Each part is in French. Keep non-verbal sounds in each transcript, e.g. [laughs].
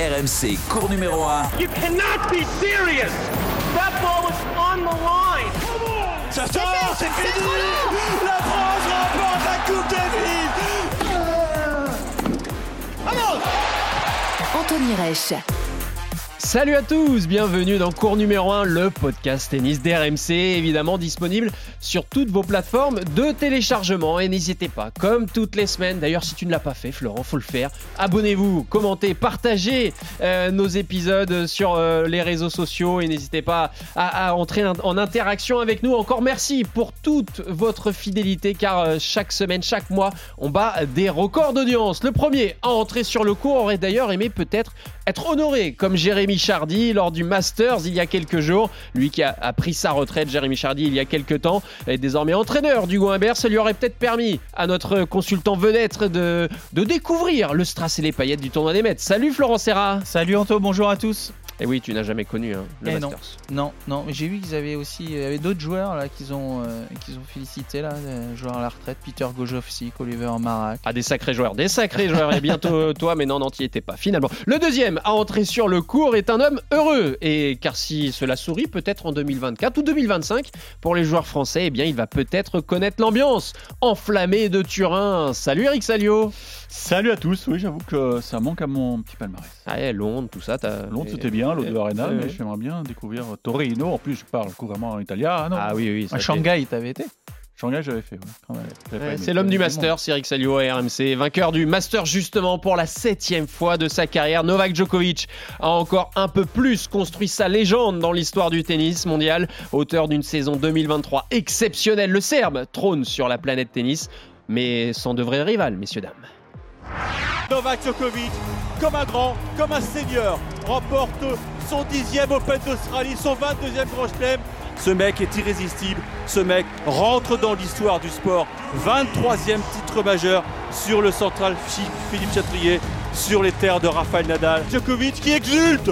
RMC, cours numéro 1. You cannot be serious. That ball was on the line. Ça sort, c'est fini La France remporte la Coupe Davis Anthony Reich. Salut à tous, bienvenue dans cours numéro 1, le podcast tennis d'RMC, évidemment disponible sur toutes vos plateformes de téléchargement. Et n'hésitez pas, comme toutes les semaines, d'ailleurs si tu ne l'as pas fait, Florent, faut le faire. Abonnez-vous, commentez, partagez euh, nos épisodes sur euh, les réseaux sociaux et n'hésitez pas à, entrer en interaction avec nous. Encore merci pour toute votre fidélité car euh, chaque semaine, chaque mois, on bat des records d'audience. Le premier à entrer sur le cours aurait d'ailleurs aimé peut-être être honoré comme Jérémy Chardy lors du Masters il y a quelques jours. Lui qui a, pris sa retraite, Jérémy Chardy, il y a quelques temps, est désormais entraîneur du Imbert. Ça lui aurait peut-être permis à notre consultant vedette de, de découvrir le strass et les paillettes du tournoi des maîtres. Salut Florent Serra Salut Anto, bonjour à tous et oui, tu n'as jamais connu hein, le eh Masters. Non, non, j'ai vu qu'ils avaient aussi, il y avait d'autres joueurs là qu'ils ont, euh, qu'ils ont félicité là, joueurs à la retraite, Peter Gojovski, Oliver Marak. Ah des sacrés joueurs, des sacrés joueurs. Et bientôt toi, mais non, non, tu étais pas. Finalement, le deuxième à entrer sur le cours est un homme heureux. Et car si cela sourit, peut-être en 2024 ou 2025 pour les joueurs français, eh bien, il va peut-être connaître l'ambiance enflammée de Turin. Salut Eric Salio. Salut à tous. Oui, j'avoue que ça manque à mon petit palmarès. Ah, ouais, Londres, tout ça. Londres, c'était bien, l'eau de Arena, mais j'aimerais bien découvrir Torino. En plus, je parle couramment italien. Ah, ah oui, oui. À Shanghai, t'avais été Shanghai, j'avais fait. c'est l'homme du Master, Eric Salio à RMC, vainqueur du Master justement pour la septième fois de sa carrière. Novak Djokovic a encore un peu plus construit sa légende dans l'histoire du tennis mondial, auteur d'une saison 2023 exceptionnelle. Le Serbe trône sur la planète tennis, mais sans de vrais rivales, messieurs dames. Novak Djokovic, comme un grand, comme un seigneur, remporte son dixième Open d'Australie, son 22e Grand Chelem. Ce mec est irrésistible, ce mec rentre dans l'histoire du sport. 23e titre majeur sur le central Philippe Chatrier, sur les terres de Rafael Nadal. Djokovic qui exulte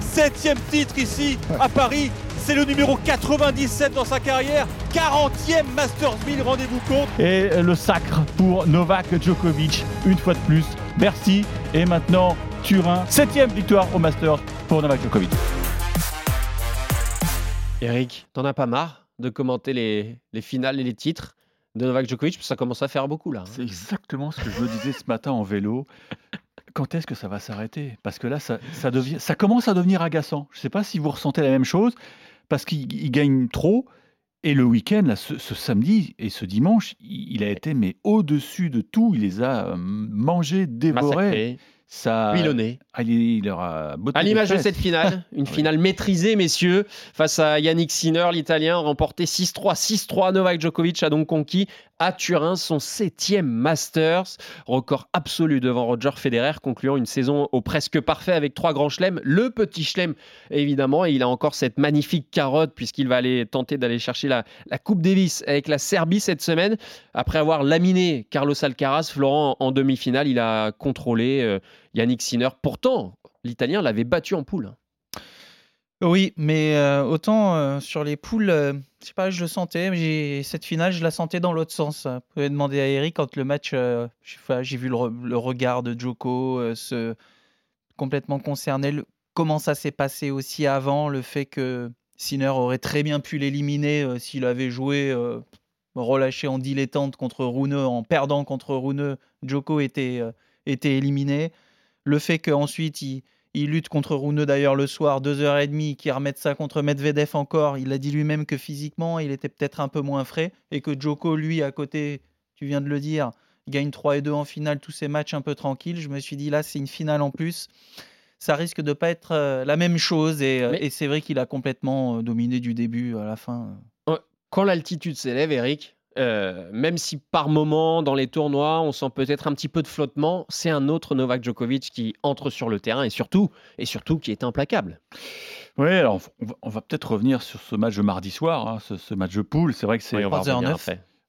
Septième titre ici à Paris, c'est le numéro 97 dans sa carrière. 40e Masters 1000, rendez-vous compte. Et le sacre pour Novak Djokovic, une fois de plus. Merci. Et maintenant, Turin, septième victoire au Masters pour Novak Djokovic. Eric, t'en as pas marre de commenter les, les finales et les titres de Novak Djokovic? Ça commence à faire beaucoup là. Hein. C'est exactement ce que je me disais ce matin en vélo quand est-ce que ça va s'arrêter? Parce que là, ça, devient, ça commence à devenir agaçant. Je ne sais pas si vous ressentez la même chose parce qu'il gagne trop. Et le week-end, là, ce, samedi et ce dimanche, il, a été mais au-dessus de tout. Il les a euh, mangés, dévorés. Ça. Ah, il, à l'image de cette finale, [laughs] une finale maîtrisée, messieurs, face à Yannick Sinner, l'Italien, remporté 6-3. 6-3, Novak Djokovic a donc conquis à Turin son septième Masters, record absolu devant Roger Federer, concluant une saison au presque parfait avec trois grands chelems. Le petit chelem, évidemment, et il a encore cette magnifique carotte puisqu'il va aller tenter d'aller chercher la, Coupe Davis avec la Serbie cette semaine. Après avoir laminé Carlos Alcaraz, Florent en demi-finale, il a contrôlé euh, Yannick Sinner. Pourtant, l'Italien l'avait battu en poule. Oui, mais euh, autant euh, sur les poules, euh, je sais pas, je le sentais, mais cette finale, je la sentais dans l'autre sens. Vous pouvez demander à Eric quand le match, j'ai vu le, regard de Joko se complètement concerné, comment ça s'est passé aussi avant, le fait que Sinner aurait très bien pu l'éliminer s'il avait joué relâché en dilettante contre Rune, en perdant contre Rune, Joko était éliminé. Le fait qu'ensuite il il lutte contre Rune d'ailleurs le soir, 2h30, qui remette ça contre Medvedev encore. Il a dit lui-même que physiquement, il était peut-être un peu moins frais et que Joko, lui, à côté, tu viens de le dire, gagne 3 et 2 en finale, tous ces matchs un peu tranquilles. Je me suis dit, là, c'est une finale en plus. Ça risque de pas être euh, la même chose et, euh, et c'est vrai qu'il a complètement euh, dominé du début à la fin. Quand l'altitude s'élève, Eric, euh, même si par moment dans les tournois on sent peut-être un petit peu de flottement, c'est un autre Novak Djokovic qui entre sur le terrain et surtout, et surtout qui est implacable. Oui, alors on va, peut-être revenir sur ce match de mardi soir, hein, ce, match de poule. C'est vrai que c'est oui,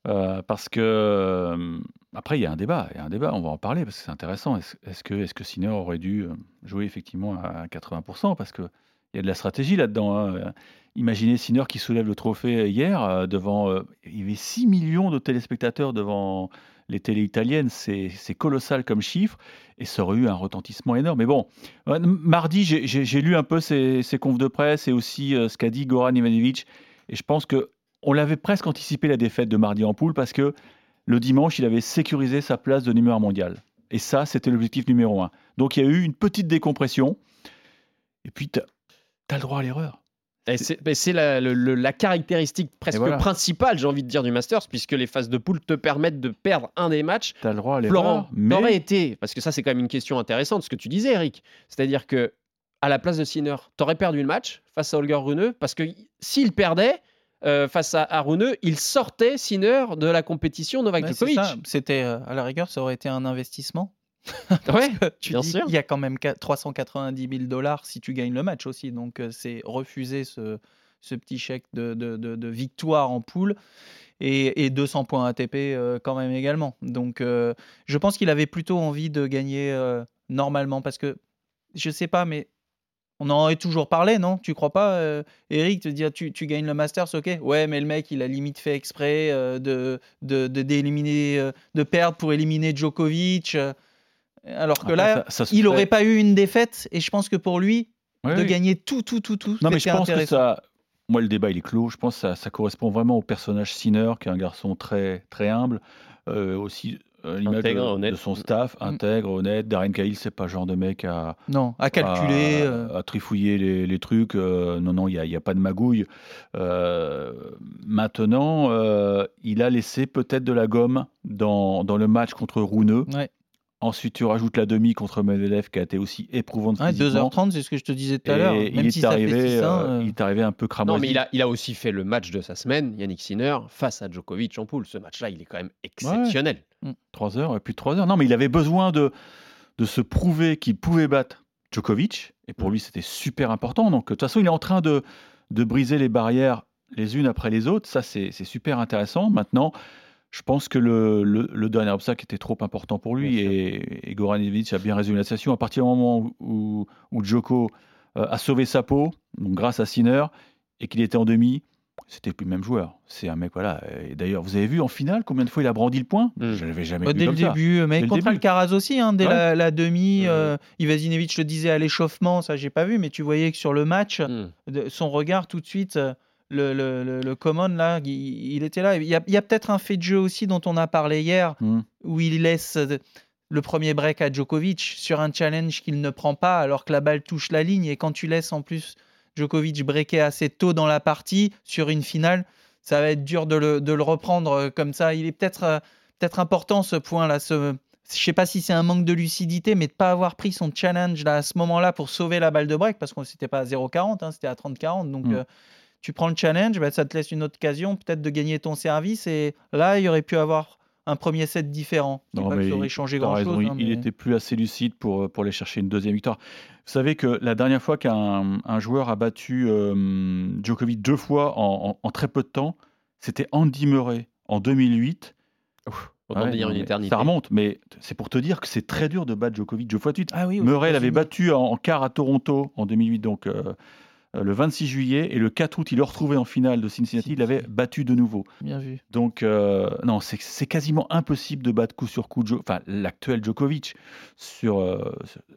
euh, parce que euh, après il y a un débat, il y a un débat, on va en parler parce que c'est intéressant. Est-ce que est-ce que Sinner aurait dû jouer effectivement à 80% parce que il y a de la stratégie là-dedans. hein. Imaginez Sinner qui soulève le trophée hier euh, devant. euh, il y avait 6 millions de téléspectateurs devant les télés italiennes. C'est colossal comme chiffre et ça aurait eu un retentissement énorme. Mais bon, ouais, mardi, j'ai- lu un peu ses, ses confs de presse et aussi euh, ce qu'a dit Goran Ivanovic. Et je pense que on l'avait presque anticipé la défaite de mardi en poule parce que le dimanche, il avait sécurisé sa place de numéro un mondial. Et ça, c'était l'objectif numéro un. Donc il y a eu une petite décompression. Et puis, tu as, le droit à l'erreur. Et C'est mais c'est la, caractéristique presque voilà. principale, j'ai envie de dire, du Masters, puisque les phases de poule te permettent de perdre un des matchs. Tu as le droit à l'erreur. Florent, mais t'aurais été, parce que ça c'est quand même une question intéressante, ce que tu disais Eric, c'est-à-dire que à la place de Sinner, t'aurais perdu le match face à Holger Rune, parce que s'il perdait euh, face à, à Rune, il sortait Sinner de la compétition Novak Djokovic. C'était euh, à la rigueur, ça aurait été un investissement. Ouais, tu bien dis, sûr. Il y a quand même qua- 390 000 dollars si tu gagnes le match aussi. Donc euh, c'est refuser ce, ce petit chèque de, de- de- de victoire en poule et, et 200 points ATP euh, quand même également. Donc euh, je pense qu'il avait plutôt envie de gagner euh, normalement parce que je sais pas, mais on en aurait toujours parlé, non? Tu crois pas, euh, Eric, te dire tu, tu gagnes le Masters, ok? Ouais, mais le mec, il a limite fait exprès euh, de, de, de, d'éliminer, euh, de perdre pour éliminer Djokovic. Euh, alors que Après, là, ça- ça il n'aurait pas eu une défaite, et je pense que pour lui, Ouais, de oui. gagner tout, tout, tout, tout, Non, mais je c'était pense que intéressant. ça. Moi, le débat, il est clos. Je pense que ça, ça correspond vraiment au personnage Sinner, qui est un garçon très, très humble, euh, aussi euh, l'image Intègre, de, honnête. de son staff, Mm. intègre, honnête. Darren Cahill, c'est pas le genre de mec à, Non, à calculer. à, euh, à trifouiller les, les trucs. euh, non, non, il n'y a, a pas de magouille. Euh, maintenant, euh, il a laissé peut-être de la gomme dans, dans le match contre Rouneux. Ouais. Ensuite, tu rajoutes la demi contre Medvedev qui a été aussi éprouvante ouais, physiquement. 2h30, c'est ce que je te disais tout à l'heure. il, si 6-1, euh, euh, il est arrivé un peu cramoisi. Non, mais il a, il a aussi fait le match de sa semaine, Yannick Sinner, face à Djokovic en poule. Ce match-là, il est quand même exceptionnel. 3 heures plus de 3 heures. Non, mais il avait besoin de, de se prouver qu'il pouvait battre Djokovic. Et pour Mm. lui, c'était super important. Donc, de toute façon, il est en train de, de briser les barrières les unes après les autres. Ça, c'est super intéressant. Maintenant, je pense que le, le- le dernier obstacle était trop important pour lui. Et, et Goran Ivanovic a bien résolu la situation. À partir du moment où, où, où Djoko euh, a sauvé sa peau, donc grâce à Sinner, et qu'il était en demi, c'était plus le même joueur. C'est un mec, voilà. Et d'ailleurs, vous avez vu en finale combien de fois il a brandi le point? Mm. Je l'avais jamais Bah, vu dès comme le ça. début, mais Dès le contre début. Alcaraz aussi, hein, dès Ouais. la, la demi, euh, Ivazinovic le disait à l'échauffement, ça j'ai pas vu, mais tu voyais que sur le match, Hmm. de- son regard tout de suite, euh, le, le, le, le common là, il, il était là. Il y a, peut-être un fait de jeu aussi dont on a parlé hier, Mm. où il laisse euh, le premier break à Djokovic sur un challenge qu'il ne prend pas alors que la balle touche la ligne, et quand tu laisses en plus Djokovic breaker assez tôt dans la partie sur une finale, ça va être dur de le, de le reprendre euh, comme ça. Il est peut-être euh, peut-être important ce point-là. Ce, je sais pas si c'est un manque de lucidité, mais de pas avoir pris son challenge là, à ce moment-là pour sauver la balle de break, parce qu'on n'était pas à 0,40, hein, c'était à 30-40. Donc Mm. euh, tu prends le challenge, bah, ça te laisse une autre occasion peut-être de gagner ton service. Et là, il y aurait pu avoir un premier set différent. Non, pas que mais ça aurait changé grand-chose. hein, il mais- était plus assez lucide pour, pour aller chercher une deuxième victoire. Vous savez que la dernière fois qu'un un joueur a battu euh, Djokovic deux fois en, en- en très peu de temps, c'était Andy Murray en 2008. Autant Ouais, dire non, une éternité. Ça remonte, mais c'est pour te dire que c'est très dur de battre Djokovic deux fois de suite. Ah oui, Murray l'avait battu en, en quart à Toronto en 2008, donc euh, euh, le 26 juillet, et le 4 août, il le retrouvait en finale de Cincinnati, il l'avait battu de nouveau. Bien vu. Donc, euh, non, c'est quasiment impossible de battre coup sur coup, enfin, l'actuel Djokovic. Sur, euh,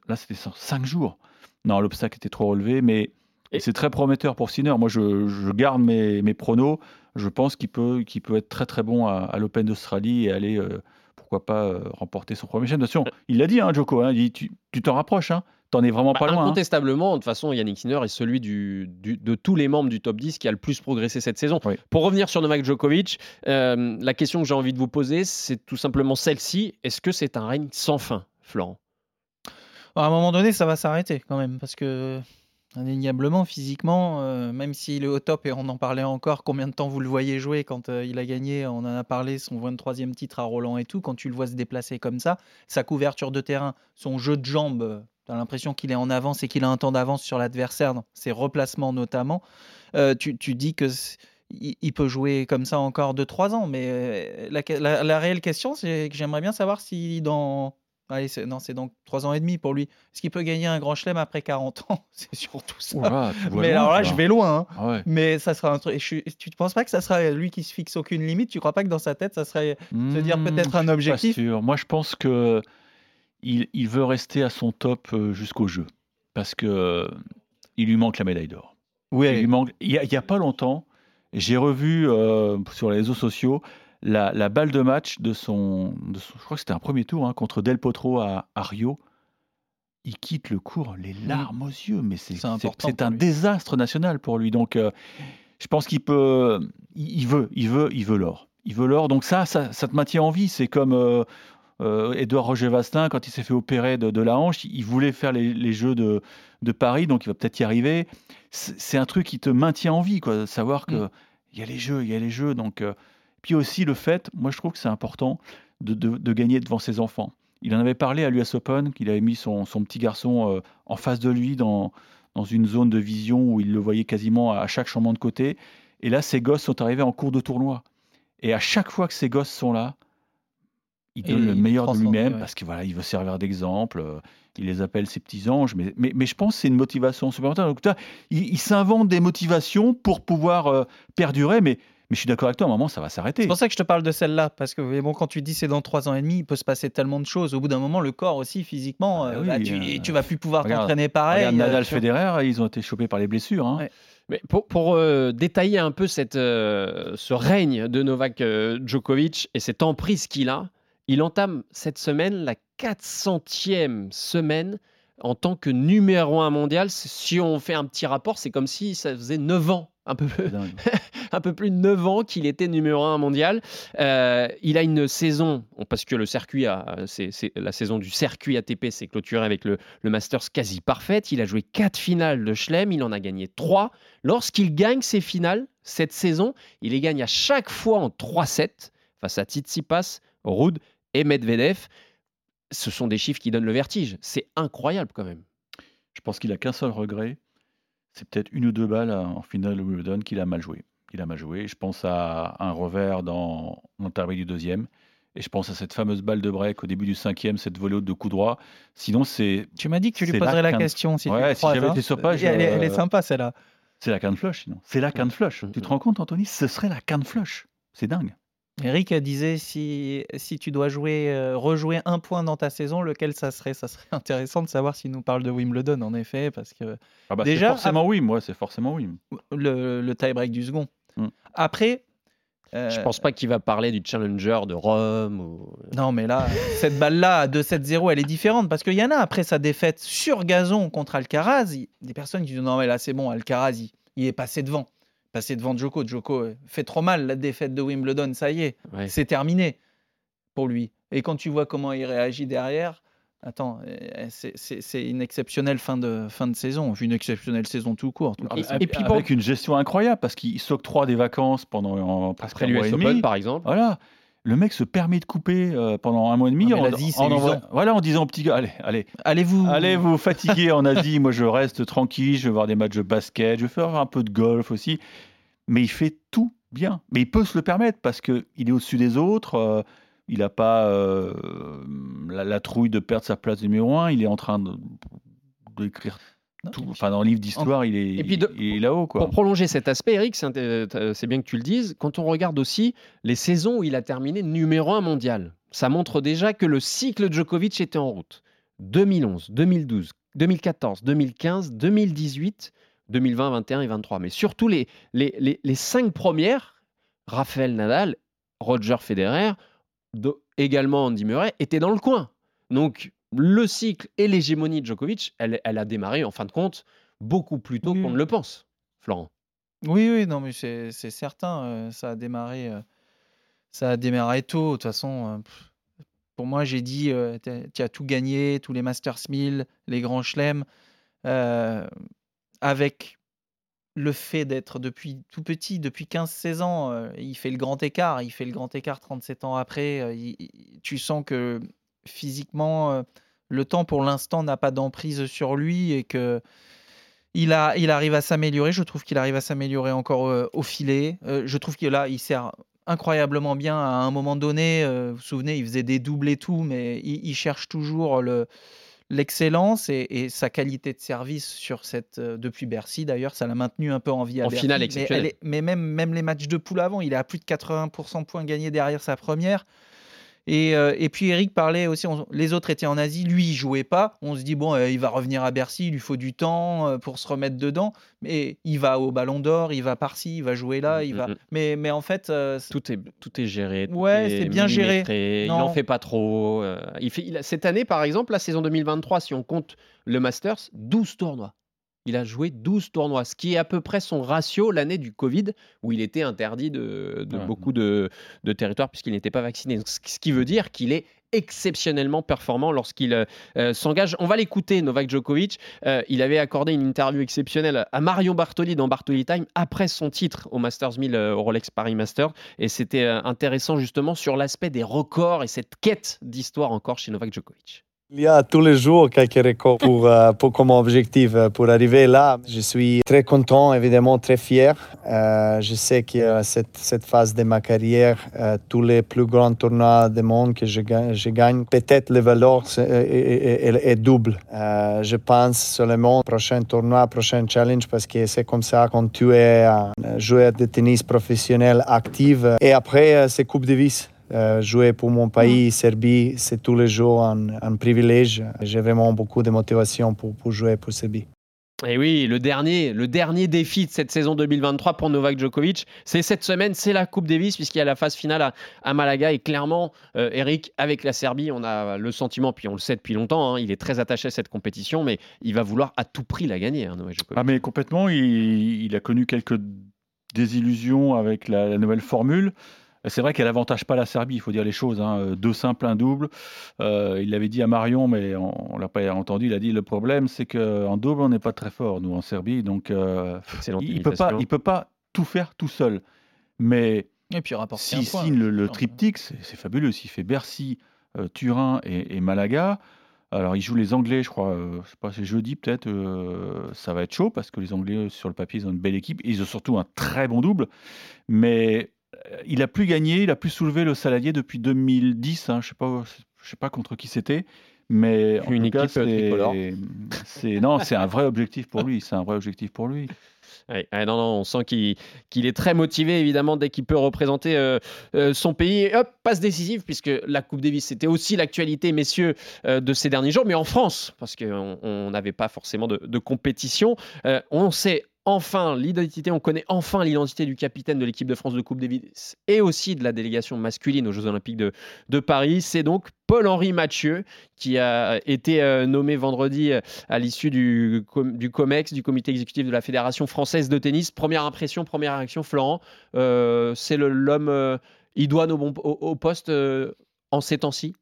là, c'était sur 5 jours. Non, l'obstacle était trop relevé, mais c'est très prometteur pour Sinner. Moi, je, je garde mes, mes pronos. Je pense qu'il peut, peut être très, très bon à, à l'Open d'Australie et aller, euh, pourquoi pas, euh, remporter son premier challenge. Attention, il l'a dit, hein, Djoko, hein, il dit, tu tu t'en rapproches, hein, t'en es vraiment Bah, pas loin. hein. Incontestablement, de toute façon, Yannick Sinner est celui du, du- de tous les membres du top 10 qui a le plus progressé cette saison. Oui. Pour revenir sur Novak Djokovic, euh, la question que j'ai envie de vous poser, c'est tout simplement celle-ci. Est-ce que c'est un règne sans fin, Florent? À un moment donné, ça va s'arrêter quand même, parce que indéniablement, physiquement, euh, même s'il est au top, et on en parlait encore, combien de temps vous le voyez jouer quand euh, il a gagné, on en a parlé, son 23e titre à Roland et tout, quand tu le vois se déplacer comme ça, sa couverture de terrain, son jeu de jambes, tu as l'impression qu'il est en avance et qu'il a un temps d'avance sur l'adversaire, dans ses replacements notamment, euh, tu, tu dis que... il il peut jouer comme ça encore 2-3 ans, mais euh, la, la- la réelle question, c'est que j'aimerais bien savoir si dans Allez, non, c'est donc 3 ans et demi pour lui. Est-ce qu'il peut gagner un grand chelem après 40 ans? [laughs] C'est surtout ça. Oula, Mais loin, alors là, je vais loin. hein. Ah ouais. Mais ça sera un truc. je Tu ne penses pas que ça sera lui qui se fixe aucune limite? Tu crois pas que dans sa tête, ça serait se dire Hmm, peut-être un je suis objectif? Pas sûr. Moi, je pense que il, il veut rester à son top euh, jusqu'au jeu parce que euh, il lui manque la médaille d'or. Il lui Oui. manque. Il y, a, il y a pas longtemps, j'ai revu euh, sur les réseaux sociaux la, la balle de match de son, de son- Je crois que c'était un premier tour hein, contre Del Potro à, à Rio. Il quitte le cours les larmes aux yeux, mais c'est C'est un lui. désastre national pour lui. Donc, euh, je pense qu'il peut, il il veut, il veut, il veut l'or. Il veut l'or. Donc ça, ça, ça te maintient en vie. C'est comme euh, euh, Édouard Roger Vastin quand il s'est fait opérer de, de la hanche. Il voulait faire les, les Jeux de, de Paris, donc il va peut-être y arriver. C'est un truc qui te maintient en vie, quoi. Savoir que Mm. il y a les Jeux, il y a les Jeux. Donc, euh, puis aussi le fait, moi je trouve que c'est important de, de- de gagner devant ses enfants. Il en avait parlé à l'US Open, qu'il avait mis son, son petit garçon euh, en face de lui dans, dans une zone de vision où il le voyait quasiment à chaque changement de côté. Et là, ses gosses sont arrivés en cours de tournoi. Et à chaque fois que ces gosses sont là, il Et donne le il meilleur de lui-même ouais. parce qu'il voilà, il veut servir d'exemple. euh, Il les appelle ses petits anges. Mais, mais, mais je pense que c'est une motivation supplémentaire. Donc, là, il, il s'invente des motivations pour pouvoir euh, perdurer. Mais, mais je suis d'accord avec toi, à un moment, ça va s'arrêter. C'est pour ça que je te parle de celle-là, parce que bon, quand tu dis c'est dans 3 ans et demi, il peut se passer tellement de choses. Au bout d'un moment, le corps aussi, physiquement, Ah euh, oui, bah, tu, euh, tu vas plus pouvoir t'entraîner pareil. Regarde Nadal, euh, Federer, ils ont été chopés par les blessures. hein. Ouais. Mais pour pour, euh, détailler un peu cette, euh, ce règne de Novak euh, Djokovic et cette emprise qu'il a, il entame cette semaine la 400e semaine en tant que numéro un mondial. Si on fait un petit rapport, c'est comme si ça faisait 9 ans, un peu, dingue. [laughs] un peu plus de 9 ans qu'il était numéro 1 mondial. Euh, il a une saison, parce que le circuit a, c'est, c'est- la saison du circuit ATP s'est clôturée avec le, le Masters quasi parfaite. Il a joué 4 finales de Chelem, il en a gagné 3. Lorsqu'il gagne ses finales cette saison, il les gagne à chaque fois en 3-7 face à Tsitsipas, Ruud et Medvedev. Ce sont des chiffres qui donnent le vertige. C'est incroyable quand même. Je pense qu'il a qu'un seul regret. C'est peut-être une ou deux balles en finale de Wimbledon qu'il a mal joué. Il a mal joué. Je pense à un revers dans l'intervalle du deuxième. Et je pense à cette fameuse balle de break au début du cinquième, cette volée haute de coup droit. Sinon, c'est Tu m'as dit que tu lui poserais la question si tu le si croises, j'avais été sur page, elle, est, elle est euh, sympa celle-là. c'est la canne flush. Sinon, c'est la canne flush. Tu te rends compte, Anthony Ce serait la canne flush. C'est dingue. Eric disait si, si tu dois jouer, euh, rejouer un point dans ta saison, lequel ça serait? Ça serait [laughs] intéressant de savoir s'il nous parle de Wimbledon, en effet, parce que Ah bah, Déjà, c'est forcément oui. Moi, c'est forcément oui. le, le tie-break du second. Hmm. Après. euh, Je pense pas qu'il va parler du challenger de Rome. Ou... Non, mais là, cette balle-là, à 2-7-0, elle est différente. Parce qu'il y en a, après sa défaite sur gazon contre Alcaraz, il- des personnes qui disent non, mais là, c'est bon, Alcaraz, il, il est passé devant. Passé devant Djoko. Djoko euh, fait trop mal la défaite de Wimbledon, ça y est. Ouais. C'est terminé pour lui. Et quand tu vois comment il réagit derrière, attends, euh, c'est- une exceptionnelle fin de, fin de saison. Une exceptionnelle saison tout court. tout Et- puis avec une gestion incroyable parce qu'il s'octroie des vacances pendant en- presque Après un mois l'US et demi. Open, par exemple. Voilà. Le mec se permet de couper euh, pendant un mois et demi Ah, en, l'Asie, en usant. voilà, en disant au petit gars, allez, allez, Allez-vous. allez vous [laughs] fatiguer en Asie, moi je reste tranquille, je vais voir des matchs de basket, je vais faire un peu de golf aussi. Mais il fait tout bien. Mais il peut se le permettre parce qu'il est au-dessus des autres, euh, il n'a pas euh, la, la trouille de perdre sa place numéro un, il est en train de d'écrire tout. Enfin, dans le livre d'histoire, il est, Et puis de- il est là-haut. quoi. Pour prolonger cet aspect, Eric, c'est euh, c'est bien que tu le dises, quand on regarde aussi les saisons où il a terminé numéro un mondial, ça montre déjà que le cycle Djokovic était en route. 2011, 2012, 2014, 2015, 2018, 2020, 21 et 23. Mais surtout les, les, les, les cinq premières, Rafael Nadal, Roger Federer, de- également Andy Murray, étaient dans le coin. Donc le cycle et l'hégémonie de Djokovic, elle, elle a démarré en fin de compte beaucoup plus tôt Oui. qu'on ne le pense, Florent. Oui, oui, non, mais c'est certain. euh, ça a démarré, euh, ça a démarré tôt. De toute façon, euh, pour moi, j'ai dit, tu as tout gagné, tous les Masters 1000, les grands chelems, avec le fait d'être depuis tout petit, depuis 15-16 ans, il fait le grand écart. Il fait le grand écart 37 ans après. il- il- tu sens que physiquement, le temps pour l'instant n'a pas d'emprise sur lui et que il, a, il arrive à s'améliorer. Je trouve qu'il arrive à s'améliorer encore euh, au filet. Euh, je trouve que là, il sert incroyablement bien à un moment donné. euh, vous vous souvenez, il faisait des doubles et tout, mais il, il cherche toujours le l'excellence et, et sa qualité de service sur cette euh, depuis Bercy d'ailleurs ça l'a maintenu un peu en vie à En Bercy, finale est- mais même même les matchs de poule avant il est à plus de 80% de points gagnés derrière sa première et, euh, et puis Eric parlait aussi, on- les autres étaient en Asie, lui il jouait pas. On se dit bon, euh, il va revenir à Bercy, il lui faut du temps euh, pour se remettre dedans. Mais il va au Ballon d'Or, il va par-ci, il va jouer là, il va. Mhm. Mais, mais en fait, Tout est, tout est géré. tout Ouais, est c'est bien géré. Il n'en fait pas trop. il fait, il a- cette année, par exemple, la saison 2023, si on compte le Masters, 12 tournois. Il a joué 12 tournois, ce qui est à peu près son ratio l'année du Covid, où il était interdit de, de Ouais. beaucoup de, de territoires puisqu'il n'était pas vacciné. Donc, ce qui veut dire qu'il est exceptionnellement performant lorsqu'il euh, euh, s'engage. On va l'écouter, Novak Djokovic. Euh, il avait accordé une interview exceptionnelle à Marion Bartoli dans Bartoli Time après son titre au Masters 1000 euh, au Rolex Paris Masters. Et c'était intéressant justement sur l'aspect des records et cette quête d'histoire encore chez Novak Djokovic. Il y a tous les jours quelques records pour, euh, pour, comme objectif euh, pour arriver là. Je suis très content, évidemment très fier. Euh, je sais que cette, cette phase de ma carrière, tous les plus grands tournois du monde que je je gagne peut-être le valeur est, est- est- double. Je pense seulement au prochain tournoi, prochain challenge, parce que c'est comme ça quand tu es un joueur de tennis professionnel actif. Et après, c'est Coupe Davis. Euh, jouer pour mon pays, Serbie, c'est tous les jours un, un privilège. J'ai vraiment beaucoup de motivation pour, pour jouer pour Serbie. Et oui, le dernier, le dernier défi de cette saison 2023 pour Novak Djokovic, c'est cette semaine, c'est la Coupe Davis, puisqu'il y a la phase finale à, à Malaga. Et clairement, euh, Eric, avec la Serbie, on a le sentiment, puis on le sait depuis longtemps, hein, il est très attaché à cette compétition, mais il va vouloir à tout prix la gagner, hein, Novak Djokovic. Ah mais complètement, il, il a connu quelques désillusions avec la, la nouvelle formule. C'est vrai qu'elle avantage pas la Serbie, il faut dire les choses. hein. Deux simples, un double. Euh, il l'avait dit à Marion, mais on, ne l'a pas entendu. Il a dit le problème, c'est qu'en double, on n'est pas très fort, nous, en Serbie. Donc, euh, il peut pas, imitation. il peut pas tout faire tout seul. Mais s'il signe le, le triptyque, c'est fabuleux. S'il fait Bercy, euh, Turin et, et Malaga, alors il joue les Anglais, je crois, euh, je sais pas, c'est jeudi peut-être, euh, ça va être chaud parce que les Anglais, sur le papier, ils ont une belle équipe ils ont surtout un très bon double. Mais euh, il a plus gagné, il a plus soulevé le saladier depuis 2010. hein, je sais pas, je sais pas contre qui c'était. Mais en Une tout cas, équipe, euh, [laughs] c'est non, c'est un vrai objectif pour lui. C'est un vrai objectif pour lui. Ouais, ouais, non, non, on sent qu'il est très motivé, évidemment, dès qu'il peut représenter euh, euh, son pays. Et hop, passe décisive, puisque la Coupe Davis, c'était aussi l'actualité, messieurs, euh, de ces derniers jours, mais en France, parce qu'on on n'avait pas forcément de, de compétition. Euh, on sait enfin l'identité, on connaît enfin l'identité du capitaine de l'équipe de France de Coupe Davis et aussi de la délégation masculine aux Jeux Olympiques de, Paris. C'est donc Paul-Henri Mathieu qui a été euh, nommé vendredi euh, à l'issue du, com- du COMEX, du comité exécutif de la Fédération française de tennis. Première impression, première réaction, Florent, euh, c'est l'homme euh, idoine au, poste en ces temps-ci?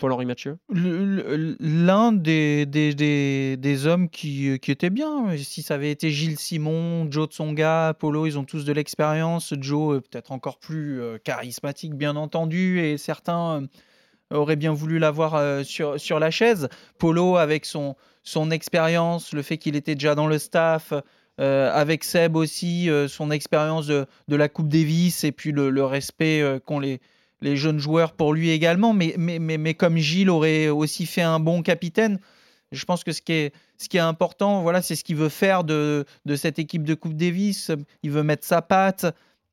Paul-Henri Mathieu? L'un des, des, des, des hommes qui, qui était bien. Si ça avait été Gilles Simon, Joe Tsonga, Polo, ils ont tous de l'expérience. Joe est peut-être encore plus euh, charismatique, bien entendu, et certains euh, auraient bien voulu l'avoir euh, sur, sur la chaise. Polo, avec son, son expérience, le fait qu'il était déjà dans le staff, euh, avec Seb aussi, euh, son expérience de, la Coupe Davis, et puis le, le respect euh, qu'ont les, les jeunes joueurs pour lui également, mais, mais, mais, mais comme Gilles aurait aussi fait un bon capitaine, je pense que ce qui est, ce qui est important, voilà, c'est ce qu'il veut faire de, de cette équipe de Coupe Davis. Il veut mettre sa patte.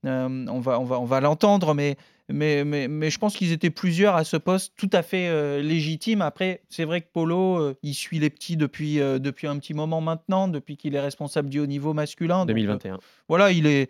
Euh, on va, on va, on va l'entendre, mais, mais, mais, mais je pense qu'ils étaient plusieurs à ce poste tout à fait euh, légitime. Après, c'est vrai que Polo, euh, il suit les petits depuis, euh, depuis un petit moment maintenant, depuis qu'il est responsable du haut niveau masculin. Donc, euh, 2021. voilà, il est,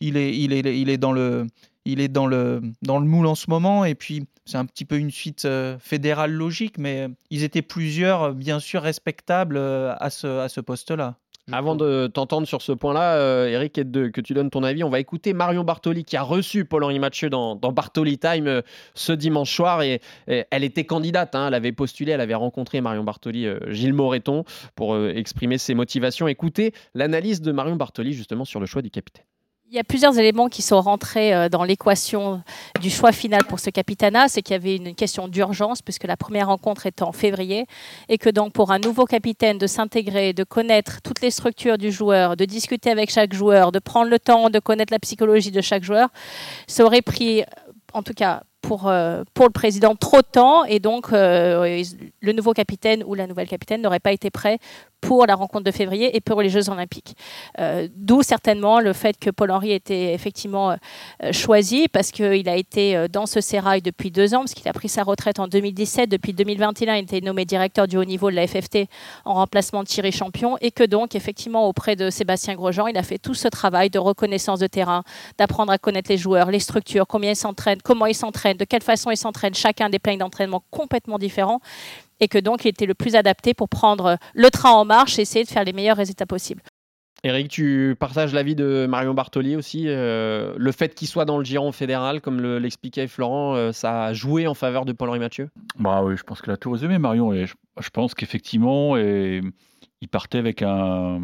il est, il est, il est dans le, il est dans le, dans le moule en ce moment. Et puis, c'est un petit peu une suite euh, fédérale logique, mais ils étaient plusieurs, euh, bien sûr, respectables euh, à ce, à ce poste-là. Avant de t'entendre sur ce point-là, euh, Eric, et de, que tu donnes ton avis, on va écouter Marion Bartoli qui a reçu Paul-Henri Mathieu dans, dans Bartoli Time euh, ce dimanche soir. Et, et elle était candidate, hein, elle avait postulé, elle avait rencontré Marion Bartoli, euh, Gilles Moreton, pour euh, exprimer ses motivations. Écoutez l'analyse de Marion Bartoli justement sur le choix du capitaine. Il y a plusieurs éléments qui sont rentrés euh, dans l'équation du choix final pour ce capitana. C'est qu'il y avait une question d'urgence, puisque la première rencontre était en février, et que donc pour un nouveau capitaine de s'intégrer, de connaître toutes les structures du joueur, de discuter avec chaque joueur, de prendre le temps de connaître la psychologie de chaque joueur, ça aurait pris, en tout cas pour, euh, le président, trop de temps, et donc euh, le nouveau capitaine ou la nouvelle capitaine n'aurait pas été prêt pour la rencontre de février et pour les Jeux Olympiques. Euh, d'où certainement le fait que Paul-Henri était effectivement euh, choisi parce qu'il a été euh, dans ce sérail depuis deux ans, parce qu'il a pris sa retraite en 2017. Depuis 2021, il était nommé directeur du haut niveau de la FFT en remplacement de Thierry Champion et que donc effectivement auprès de Sébastien Grosjean, il a fait tout ce travail de reconnaissance de terrain, d'apprendre à connaître les joueurs, les structures, combien ils s'entraînent, comment ils s'entraînent, de quelle façon ils s'entraînent, chacun des plans d'entraînement complètement différents et que donc il était le plus adapté pour prendre le train en marche et essayer de faire les meilleurs résultats possibles. Eric, tu partages l'avis de Marion Bartoli aussi. Euh, le fait qu'il soit dans le giron fédéral, comme l'expliquait Florent, euh, ça a joué en faveur de Paul-Henri Mathieu? Bah oui, je pense que a tout résumé, Marion. Et je, pense qu'effectivement, il partait avec un,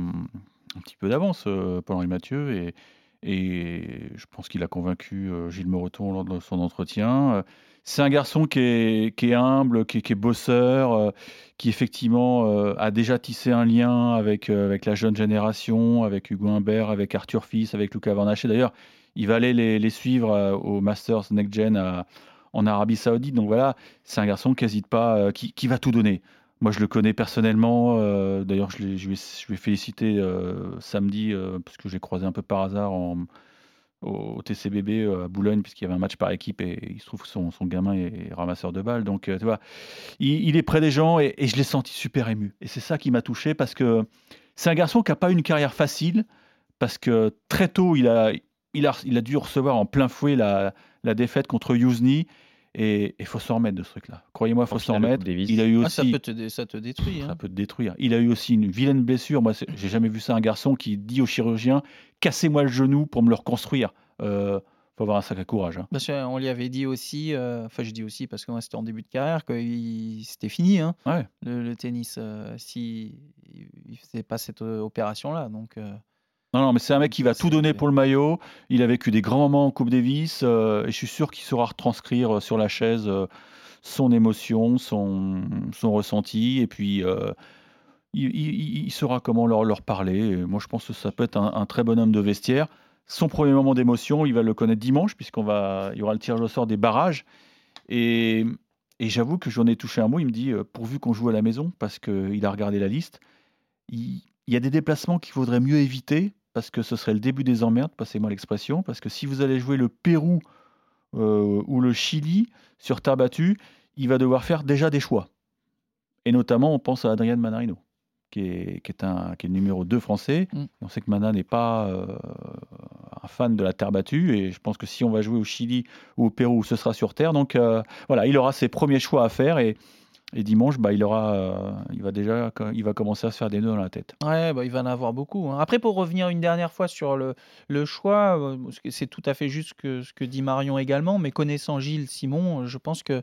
petit peu d'avance, euh, Paul-Henri Mathieu. Et, et je pense qu'il a convaincu Gilles Moreton lors de son entretien. C'est un garçon qui est, humble, qui est, bosseur, euh, qui effectivement euh, a déjà tissé un lien avec, euh, avec la jeune génération, avec Hugo Humbert, avec Arthur Fils, avec Luca Van D'ailleurs, il va aller les, suivre au Masters Next Gen en Arabie Saoudite. Donc voilà, c'est un garçon qui n'hésite pas, qui, va tout donner. Moi, je le connais personnellement. D'ailleurs, je, je, vais féliciter samedi, parce que j'ai croisé un peu par hasard en, au TCBB euh, à Boulogne, puisqu'il y avait un match par équipe et il se trouve que son, son gamin est ramasseur de balles. Donc, euh, tu vois, il, est près des gens et, je l'ai senti super ému. Et c'est ça qui m'a touché parce que c'est un garçon qui n'a pas une carrière facile parce que très tôt, il a, il a, il a dû recevoir en plein fouet la, la défaite contre Yuzni et il faut s'en remettre de ce truc-là. Croyez-moi, il faut s'en remettre. Il a eu aussi. Ah, ça, peut te, ça te détruit. Ça peut te détruire. Il a eu aussi une vilaine blessure. Moi, j'ai jamais vu ça. Un garçon qui dit au chirurgien Cassez-moi le genou pour me le reconstruire. Euh, faut avoir un sacré courage. Hein. Parce on lui avait dit aussi, euh, enfin je dis aussi parce que moi c'était en début de carrière, que c'était fini hein, ouais. le, tennis euh, si il faisait pas cette euh, opération là. Donc non, non, mais c'est un mec qui va tout donner pour le maillot. Il a vécu des grands moments en Coupe Davis euh, et je suis sûr qu'il saura retranscrire euh, sur la chaise euh, son émotion, son, son ressenti et puis il, saura comment leur, leur parler. moi, je pense que ça peut être un, très bon homme de vestiaire. Son premier moment d'émotion, il va le connaître dimanche puisqu'on va, il y aura le tirage au sort des barrages et, et j'avoue que j'en ai touché un mot. Il me dit pourvu qu'on joue à la maison parce qu'il a regardé la liste. Il, il y a des déplacements qu'il faudrait mieux éviter parce que ce serait le début des emmerdes, passez-moi l'expression, parce que si vous allez jouer le Pérou euh, ou le Chili sur terre battue, il va devoir faire déjà des choix. Et notamment, on pense à Adrien Manarino, qui est, qui est, un, qui est le numéro 2 français. Mm. On sait que Mana n'est pas euh, un fan de la terre battue, et je pense que si on va jouer au Chili ou au Pérou, ce sera sur terre. Donc euh, voilà, il aura ses premiers choix à faire, et et dimanche, bah, il aura, euh, va déjà, il commencer à se faire des nœuds dans la tête. Ouais, bah, il va en avoir beaucoup. Hein. Après, pour revenir une dernière fois sur le, le choix, euh, c'est tout à fait juste ce que dit Marion également, mais connaissant Gilles Simon, je pense que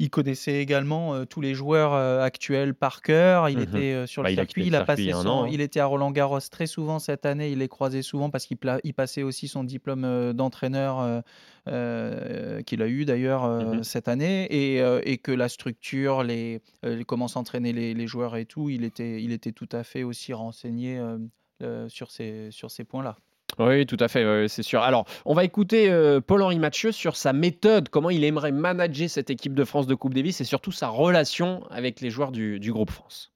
il connaissait également euh, tous les joueurs euh, actuels par cœur. Il mmh était euh, sur le bah, circuit. Il, a passé hein. il était à Roland Garros très souvent cette année. Il les croisait souvent parce qu'il il passait aussi son diplôme d'entraîneur qu'il a eu d'ailleurs mmh cette année et, et, que la structure, les, comment s'entraîner les, les, joueurs et tout, il était, il était tout à fait aussi renseigné sur ces, sur ces points-là. Oui, tout à fait, c'est sûr. Alors, on va écouter euh, Paul-Henri Mathieu sur sa méthode, comment il aimerait manager cette équipe de France de Coupe Davis et surtout sa relation avec les joueurs du, groupe France.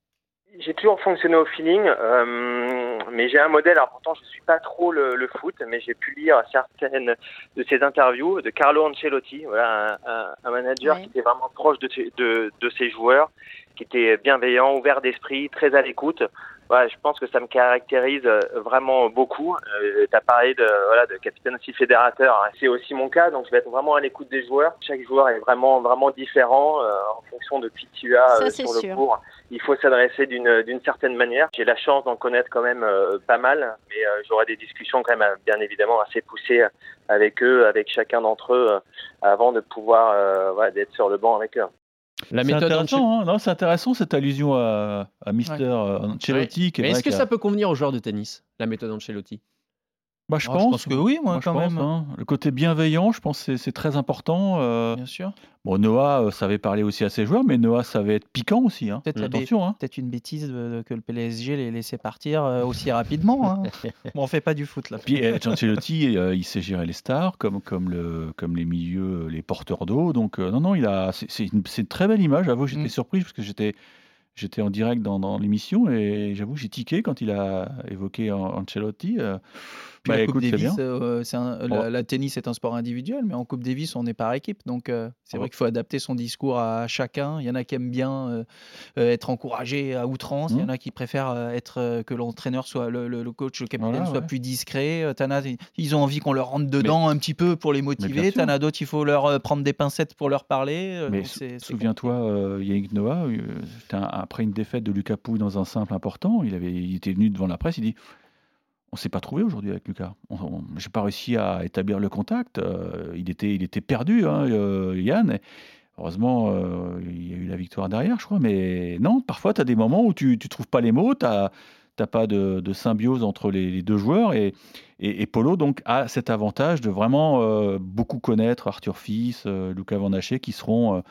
J'ai toujours fonctionné au feeling, euh, mais j'ai un modèle. Alors pourtant, je ne suis pas trop le, foot, mais j'ai pu lire certaines de ses interviews de Carlo Ancelotti, voilà, un, manager qui était vraiment proche de, de, de ses joueurs, qui était bienveillant, ouvert d'esprit, très à l'écoute je pense que ça me caractérise euh, vraiment beaucoup. Euh, tu as parlé de, voilà, de capitaine aussi fédérateur. Hein. C'est aussi mon cas, donc je vais être vraiment à l'écoute des joueurs. Chaque joueur est vraiment, vraiment différent euh, en fonction de qui tu as sur le cours. Il faut s'adresser d'une, d'une certaine manière. J'ai la chance d'en connaître quand même pas mal, mais j'aurai des discussions quand même bien évidemment assez poussées avec eux, avec chacun d'entre eux, avant de pouvoir voilà, d'être sur le banc avec eux. La méthode intéressant, hein. c'est intéressant cette allusion à, à Mister euh, Ancelotti. est-ce que ça peut convenir aux joueurs de tennis, la méthode Ancelotti Bah, je, pense, je pense que oui, moi, quand pense, même. hein. Le côté bienveillant, je pense que c'est- très important. euh. Bien sûr. Bon, Noah euh, savait parler aussi à ses joueurs, mais Noah savait être piquant aussi. hein. Peut-être Attention. hein. peut-être une bêtise de- de- que le PSG les laissait partir euh, aussi rapidement. hein. [laughs] bon, on fait pas du foot là. Puis euh, Ancelotti, euh, il sait gérer les stars comme, comme, le, comme les milieux, les porteurs d'eau. Donc, euh, non, non, il a, c'est c'est une, c'est une très belle image. J'avoue, j'étais Mm. surpris parce que j'étais, j'étais en direct dans, dans l'émission et j'avoue, j'ai tiqué quand il a évoqué An- Ancelotti. euh. Puis Bah, la Coupe écoute, Davis, euh, un- la, la tennis est un sport individuel, mais en Coupe Davis, on est par équipe. Donc, euh, c'est Ah vrai qu'il faut adapter son discours à chacun. Il y en a qui aiment bien euh, euh, être encouragé à outrance. Il y en Mhm. a qui préfèrent euh, être euh, que l'entraîneur soit le, coach, le capitaine Voilà, soit ouais. plus discret. Euh, as, ils ont envie qu'on leur rentre dedans un petit peu pour les motiver. T'en as d'autres, il faut leur euh, prendre des pincettes pour leur parler. Euh, Mais sou- souviens-toi, euh, Yannick Noah, euh, c'était un- après une défaite de Lucas Pouille dans un simple important, il, avait, il était venu devant la presse, il dit On s'est pas trouvé aujourd'hui avec Lucas. J'ai pas réussi à établir le contact. euh, il, était, il était perdu, hein, euh, Yann. Heureusement, euh, il y a eu la victoire derrière, je crois. Mais non, parfois, tu as des moments où tu ne trouves pas les mots, tu n'as pas de, symbiose entre les, deux joueurs. Et, et, Polo donc, a cet avantage de vraiment beaucoup connaître Arthur Fils, Lucas Van Haché, qui seront.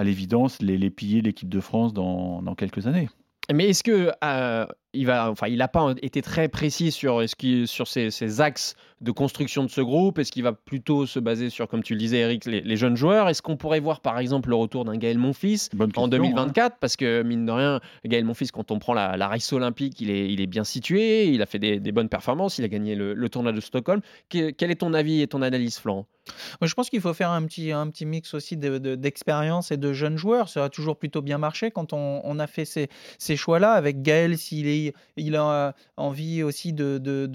À l'évidence, les, les piliers de l'équipe de France dans, dans quelques années. Mais est-ce que euh, il va, enfin, il n'a pas été très précis sur qu'il, sur ses, ses axes de construction de ce groupe? Est-ce qu'il va plutôt se baser sur, comme tu le disais, Eric, les, les jeunes joueurs? Est-ce qu'on pourrait voir, par exemple, le retour d'un Gaël Monfils en question, 2024 Parce que mine de rien, Gaël Monfils, quand on prend la, la race olympique, il est, il est bien situé, il a fait des, des bonnes performances, il a gagné le, le tournoi de Stockholm. Que- quel est ton avis et ton analyse, Florent? Je pense qu'il faut faire un petit, un petit mix aussi de- de- d'expérience et de jeunes joueurs. Ça a toujours plutôt bien marché quand on, a fait ces, ces choix-là. Avec Gaël, s'il il a envie aussi de, de,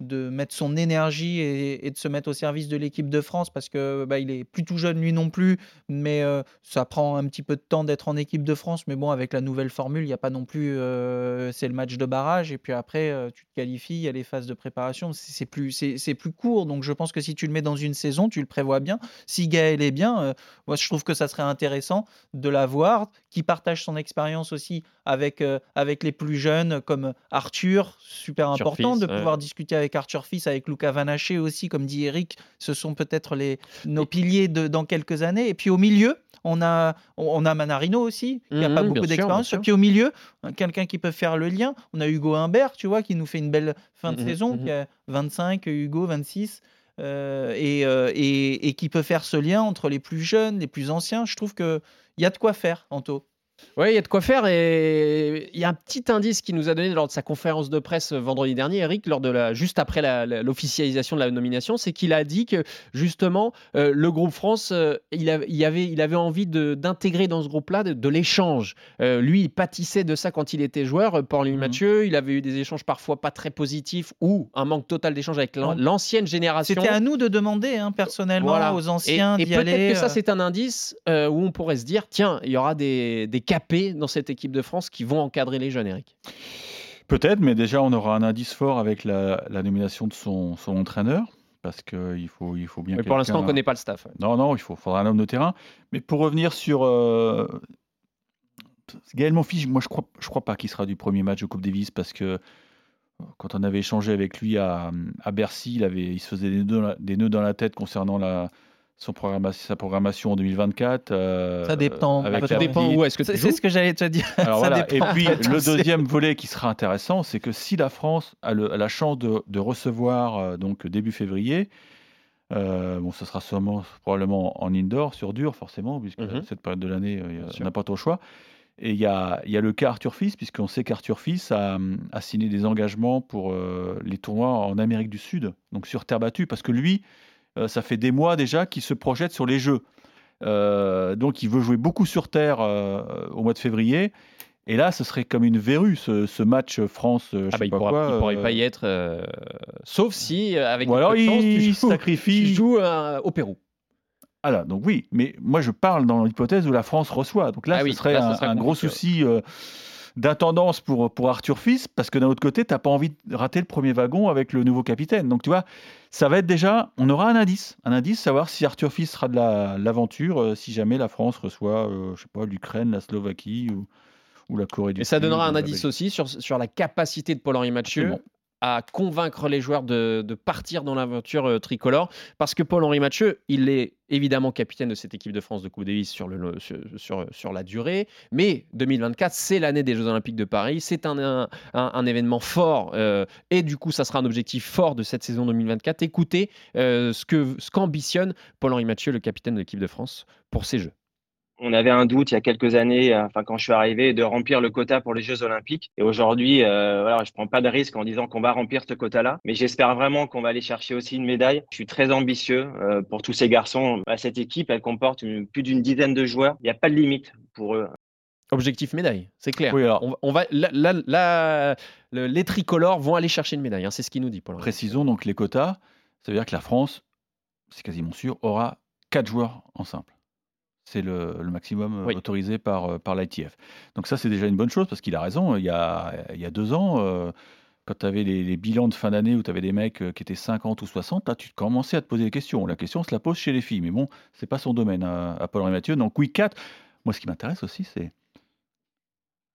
de, mettre son énergie et, de se mettre au service de l'équipe de France parce que bah, est plus tout jeune lui non plus, mais euh, ça prend un petit peu de temps d'être en équipe de France. Mais bon, avec la nouvelle formule, il n'y a pas non plus. euh, c'est le match de barrage et puis après, euh, tu te qualifies, il y a les phases de préparation. C'est plus, plus court. Donc je pense que si tu le mets dans une saison, tu le prévois bien. Si Gaël est bien, euh, moi je trouve que ça serait intéressant de l'avoir, qui partage son expérience aussi avec, euh, avec les plus jeunes comme Arthur, super Arthur important Fils, de ouais. pouvoir discuter avec Arthur Fils, avec Lucas Vanaché aussi, comme dit Eric, ce sont peut-être les, nos piliers de, dans quelques années. Et puis au milieu, on a, on a Manarino aussi, qui n'a Mhm, pas beaucoup d'expérience. Et puis au milieu, quelqu'un qui peut faire le lien. On a Hugo Humbert, tu vois, qui nous fait une belle fin de Mhm, saison, mhm. qui a 25, Hugo 26. Euh, et, euh, et, et qui peut faire ce lien entre les plus jeunes, les plus anciens. Je trouve qu'il y a de quoi faire, Anto. Oui, il y a de quoi faire et il y a un petit indice qu'il nous a donné lors de sa conférence de presse vendredi dernier, Eric, lors de la, juste après l'officialisation de la nomination, c'est qu'il a dit que justement euh, le groupe France, euh, il, a- il avait, il avait envie d'intégrer dans ce groupe-là de, de l'échange. Euh, lui, il pâtissait de ça quand il était joueur. Euh, Paul Mhm. Mathieu, il avait eu des échanges parfois pas très positifs ou un manque total d'échange avec l'ancienne génération. C'était à nous de demander, hein, personnellement, Voilà. aux anciens Et, et d'y peut-être aller. que ça, euh, c'est un indice euh, où on pourrait se dire tiens, il y aura des, des capés dans cette équipe de France qui vont encadrer les jeunes, Eric? Peut-être, mais déjà, on aura un indice fort avec la, la nomination de son, son entraîneur, parce qu'il faut, il faut bien. Mais pour l'instant, on ne connaît pas le staff. Non, non, il faut, faudra un homme de terrain. Mais pour revenir sur euh, Gaël Monfils, moi je crois, je crois pas qu'il sera du premier match de Coupe Davis parce que euh, quand on avait échangé avec lui à, à Bercy, il, avait, il se faisait nœuds, des nœuds dans la tête concernant la, son programma- sa programmation en 2024. euh, Ça dépend. avec Ça dépend où est-ce que tu C'est ce que j'allais te dire. alors [laughs] Ça voilà. dépend. Et puis le deuxième volet qui sera intéressant, c'est que si la France a, le- a la chance de, de recevoir euh, donc début février, euh, bon, ce sera sûrement probablement en indoor sur dur forcément, puisque Mhm. cette période de l'année, euh, on n'a pas trop le choix. Et il y a, il y a le cas Arthur Fils, puisqu'on sait qu'Arthur Fils a, a signé des engagements pour euh, les tournois en Amérique du Sud, donc sur terre battue, parce que lui, euh, ça fait des mois déjà qu'il se projette sur les Jeux. Euh, donc il veut jouer beaucoup sur terre euh, au mois de février. Et là, ce serait comme une verrue, ce, ce match France, euh, je Ah sais bah, il il pourrait euh, pas y être, euh, sauf si euh, avec Ou un alors de chance, tu il joues, sacrifie. tu joues, euh, au Pérou. Ah là, donc oui, mais moi je parle dans l'hypothèse où la France reçoit. Donc là, Ah ce oui, serait là, un, gros souci euh, d'intendance pour, pour Arthur Fils, parce que d'un autre côté, tu n'as pas envie de rater le premier wagon avec le nouveau capitaine. Donc tu vois, ça va être déjà, on aura un indice, un indice, savoir si Arthur Fils sera de la- l'aventure, euh, si jamais la France reçoit, euh, je sais pas, l'Ukraine, la Slovaquie ou, ou la Corée du Et ça Sud, donnera un la indice aussi sur, sur la capacité de Paul-Henri Mathieu. À convaincre les joueurs de, partir dans l'aventure euh, tricolore. Parce que Paul-Henri Mathieu, il est évidemment capitaine de cette équipe de France de Coupe Davis sur, la durée, mais 2024, c'est l'année des Jeux Olympiques de Paris, c'est un, événement fort, euh, et du coup, ça sera un objectif fort de cette saison 2024. Écoutez euh, ce qu'ambitionne ce Paul-Henri Mathieu, le capitaine de l'équipe de France, pour ces Jeux on avait un doute il y a quelques années, euh, enfin quand je suis arrivé, de remplir le quota pour les Jeux Olympiques. Et aujourd'hui, euh, voilà, je prends pas de risque en disant qu'on va remplir ce quota-là, mais j'espère vraiment qu'on va aller chercher aussi une médaille. Je suis très ambitieux euh, pour tous ces garçons. À cette équipe, elle comporte plus d'une dizaine de joueurs. Il n'y a pas de limite pour eux. Objectif médaille, c'est clair. Oui, alors, on, on va, la, la, la, le, les tricolores vont aller chercher une médaille. Hein, c'est ce qu'il nous dit, Paul. Précisons donc les quotas. Ça veut dire que la France, c'est quasiment sûr, aura 4 joueurs en simple. C'est le, le, maximum oui. autorisé par, par l'ITF. Donc ça, c'est déjà une bonne chose parce qu'il a raison. Il y a, il y a deux ans, euh, quand tu avais les, les, bilans de fin d'année où tu avais des mecs qui étaient 50 ou 60, là, tu commençais à te poser des questions. La question, on se la pose chez les filles. Mais bon, c'est pas son domaine à, à Paul-Henri Mathieu. Donc oui, 4. Moi, ce qui m'intéresse aussi, c'est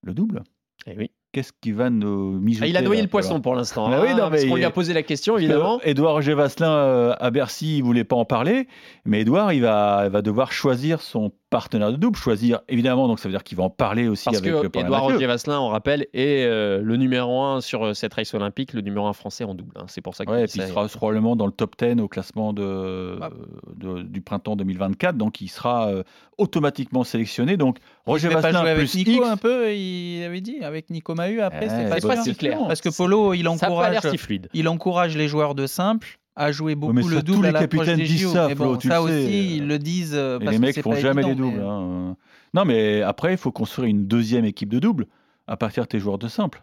le double. Et oui. Qu'est-ce qui va nous mijoter ah, Il a noyé là, le poisson pour l'instant. Bah oui, non, parce mais il- lui a posé la question, évidemment. Edouard Gévasselin euh, à Bercy, il voulait pas en parler, mais Edouard, il va, il va devoir choisir son partenaire de double, choisir évidemment, donc ça veut dire qu'il va en parler aussi Parce avec que le Edouard Roger Vasselin, on rappelle, est euh, le numéro 1 sur euh, cette race olympique, le numéro 1 français en double. hein. C'est pour ça qu'il Ouais, et dit puis il sera probablement dans le top 10 au classement de, Ah. de- du printemps 2024, donc il sera euh, automatiquement sélectionné. Donc Roger pas Vasselin avec plus Nico X, un peu, il avait dit, avec Nico Mahut après, Eh, c'est pas, c'est pas sûr. si clair. Parce que Polo, il pas encourage, l'air si fluide. il encourage les joueurs de simple à jouer beaucoup mais ça, le tous double les à l'approche capitaines des disent JO. ça, Flo, bon, tu ça le sais. aussi, ils le disent euh, et parce les que mecs font pas jamais évident, les doubles. mais- hein. Non, mais après, il faut construire une deuxième équipe de double à partir de tes joueurs de simple.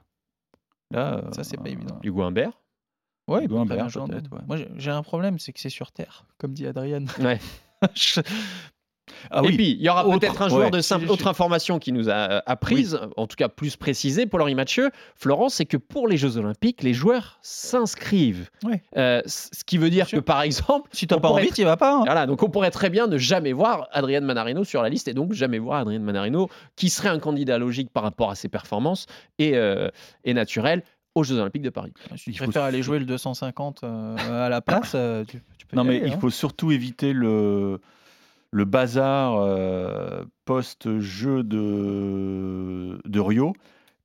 Là, Ça, c'est pas euh, évident. Hugo Humbert. Ouais, Hugo Humbert, peut-être, ouais. Moi, j'ai- j'ai un problème, c'est que c'est sur Terre, comme dit Adrian. Ouais. [laughs] Je- Ah et puis, il y aura Autre- peut-être un joueur ouais. de simple. Autre information qui nous a euh, apprise, en tout cas plus précisée, Paul-Henri Mathieu, Florence, c'est que pour les Jeux Olympiques, les joueurs s'inscrivent. Ouais. Euh, ce qui veut dire que, par exemple, Si t'as on pas envie, tu vas pas. hein. Voilà, donc on pourrait très bien ne jamais voir Adrien Manarino sur la liste et donc jamais voir Adrien Manarino, qui serait un candidat logique par rapport à ses performances et, euh, et naturel aux Jeux Olympiques de Paris. Si Il tu faut préfères aller jouer le 250 euh, à la place, tu, tu peux y Non, mais aller, il hein. faut surtout éviter le, le bazar euh, post-jeu de, de Rio,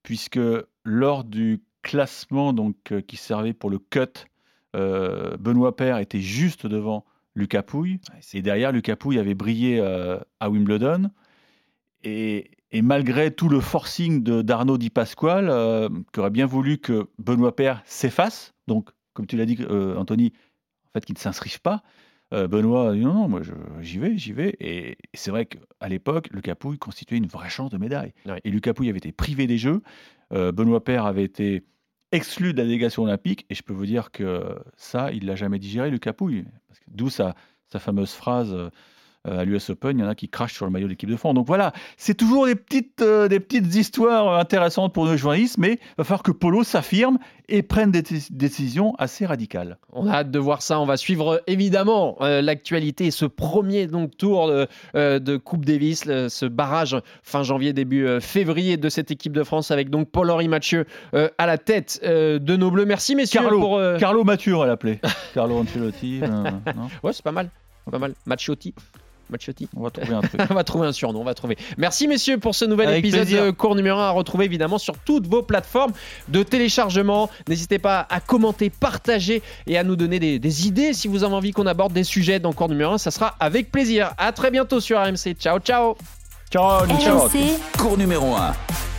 puisque lors du classement donc, euh, qui servait pour le cut, euh, Benoît Paire était juste devant Lucas Pouille, et derrière, Lucas Pouille avait brillé à Wimbledon. Et, et malgré tout le forcing d'Arnaud Di Pasquale, qui aurait bien voulu que Benoît Paire s'efface, donc, comme tu l'as dit, Anthony, en fait, qu'il ne s'inscrive pas, euh, Benoît a dit non, non, moi j'y vais, j'y vais. Et, c'est vrai qu'à l'époque, le Capouille constituait une vraie chance de médaille. Ouais. Et Lucas Pouille avait été privé des Jeux. Euh, Benoît Paire avait été exclu de la délégation olympique. Et je peux vous dire que ça, il l'a jamais digéré, Lucas Pouille. Parce que D'où sa, sa fameuse phrase euh, à l'US Open, il y en a qui crachent sur le maillot de l'équipe de France. Donc voilà, c'est toujours des petites, euh, des petites histoires intéressantes pour nos journalistes, mais il va falloir que Polo s'affirme et prenne des décisions assez radicales. On a hâte de voir ça. On va suivre euh, évidemment euh, l'actualité et ce premier donc tour de, euh, de Coupe Davis, ce barrage fin janvier début euh, février de cette équipe de France avec donc Paul-Henri Mathieu euh, à la tête euh, de nos Bleus. Merci messieurs Carlo, pour. euh, Carlo Mathieu, on va l'appeler. [laughs] Carlo Ancelotti. euh, Ouais, c'est pas mal, pas mal. On va trouver un truc. [laughs] on va trouver un surnom, on va trouver. Merci messieurs pour ce nouvel Avec épisode plaisir. de cours numéro 1 à retrouver évidemment sur toutes vos plateformes de téléchargement. N'hésitez pas à commenter, partager et à nous donner des, des idées si vous avez envie qu'on aborde des sujets dans cours numéro 1, ça sera avec plaisir. À très bientôt sur RMC. Ciao ciao. Ciao, ciao. RMC Cours numéro 1.